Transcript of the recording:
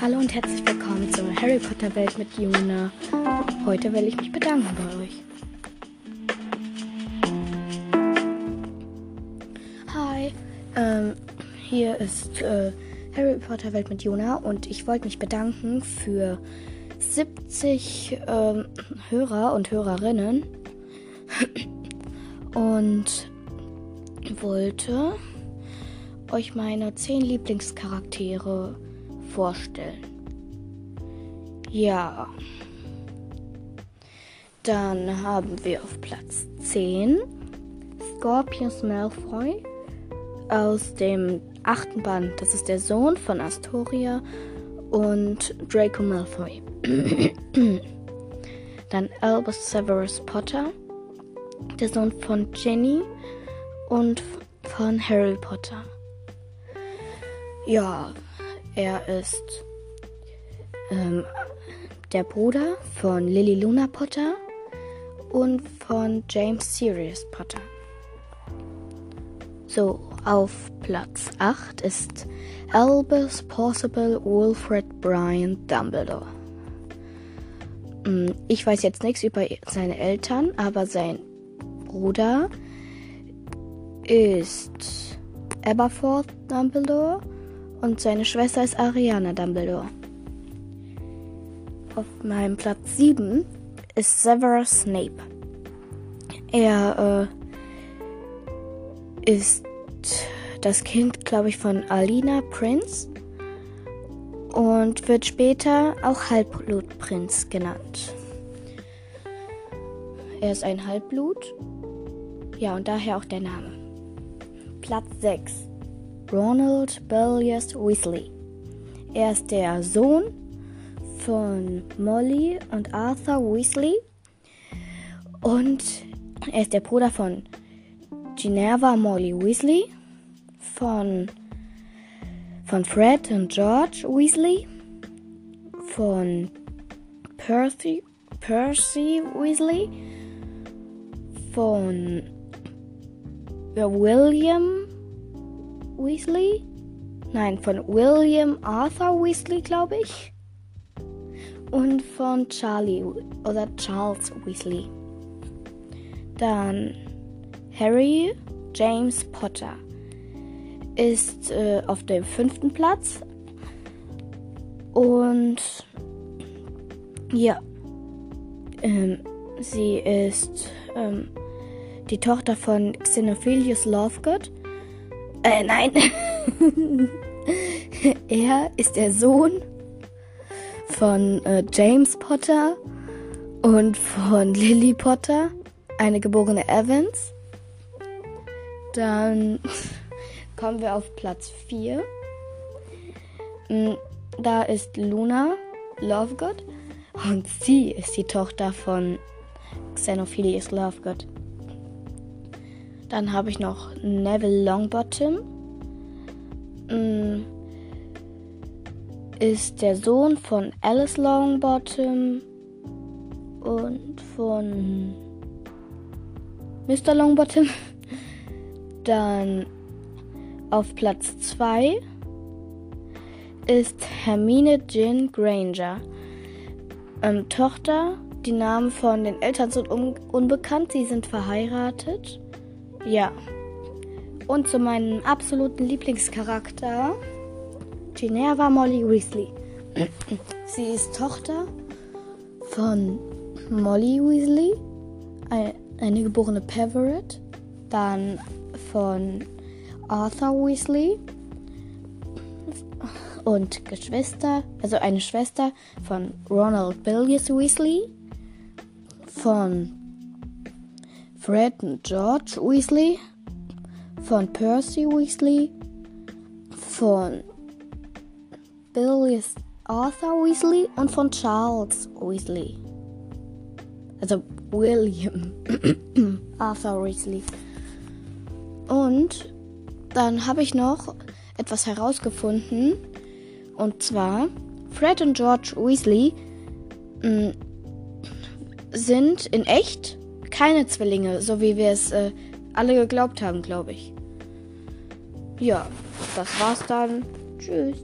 Hallo und herzlich willkommen zur Harry Potter Welt mit Juna. Heute will ich mich bedanken bei euch. Hi, ähm, hier ist äh, Harry Potter Welt mit Juna und ich wollte mich bedanken für 70 ähm, Hörer und Hörerinnen und wollte euch meine 10 Lieblingscharaktere vorstellen. Ja. Dann haben wir auf Platz 10 Scorpius Malfoy aus dem achten Band. Das ist der Sohn von Astoria und Draco Malfoy. Dann Albus Severus Potter, der Sohn von Jenny und von Harry Potter. Ja, er ist ähm, der Bruder von Lily Luna Potter und von James Sirius Potter. So, auf Platz 8 ist Albus Possible Wilfred Brian Dumbledore. Hm, ich weiß jetzt nichts über seine Eltern, aber sein Bruder ist Aberforth Dumbledore und seine Schwester ist Ariana Dumbledore. Auf meinem Platz 7 ist Severus Snape. Er äh, ist das Kind, glaube ich, von Alina Prince und wird später auch Halbblutprinz genannt. Er ist ein Halbblut. Ja, und daher auch der Name. Platz 6. Ronald Bellius Weasley. Er ist der Sohn von Molly und Arthur Weasley und er ist der Bruder von Ginevra Molly Weasley, von, von Fred und George Weasley, von Percy, Percy Weasley, von William Weasley? Nein, von William Arthur Weasley, glaube ich. Und von Charlie oder Charles Weasley. Dann Harry James Potter ist äh, auf dem fünften Platz. Und ja, ähm, sie ist ähm, die Tochter von Xenophilius Lovegood äh, nein. er ist der Sohn von äh, James Potter und von Lily Potter, eine geborene Evans. Dann kommen wir auf Platz 4. Mm, da ist Luna Lovegood und sie ist die Tochter von Xenophilius Lovegood. Dann habe ich noch Neville Longbottom. Mm, ist der Sohn von Alice Longbottom und von Mr. Longbottom. Dann auf Platz 2 ist Hermine Jin Granger. Ähm, Tochter, die Namen von den Eltern sind un unbekannt, sie sind verheiratet. Ja. Und zu meinem absoluten Lieblingscharakter, Ginevra Molly Weasley. Sie ist Tochter von Molly Weasley, eine geborene Peverett, dann von Arthur Weasley und Geschwister, also eine Schwester von Ronald Billius Weasley, von Fred und George Weasley, von Percy Weasley, von Billius Arthur Weasley und von Charles Weasley. Also William Arthur Weasley. Und dann habe ich noch etwas herausgefunden. Und zwar, Fred und George Weasley mh, mm, sind in echt keine Zwillinge, so wie wir es äh, alle geglaubt haben, glaube ich. Ja, das war's dann. Tschüss.